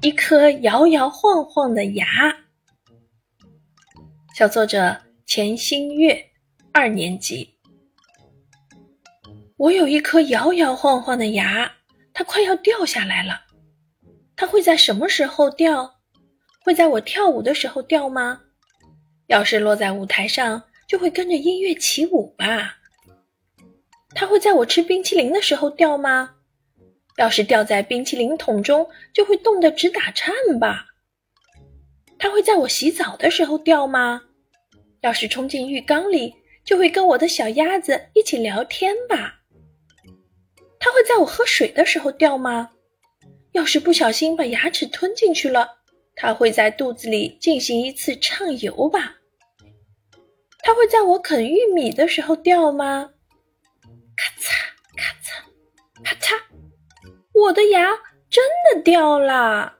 一颗摇摇晃晃的牙。小作者钱新月，二年级。我有一颗摇摇晃晃的牙，它快要掉下来了。它会在什么时候掉？会在我跳舞的时候掉吗？要是落在舞台上，就会跟着音乐起舞吧。它会在我吃冰淇淋的时候掉吗？要是掉在冰淇淋桶中，就会冻得直打颤吧。它会在我洗澡的时候掉吗？要是冲进浴缸里，就会跟我的小鸭子一起聊天吧。它会在我喝水的时候掉吗？要是不小心把牙齿吞进去了，它会在肚子里进行一次畅游吧。它会在我啃玉米的时候掉吗？我的牙真的掉了。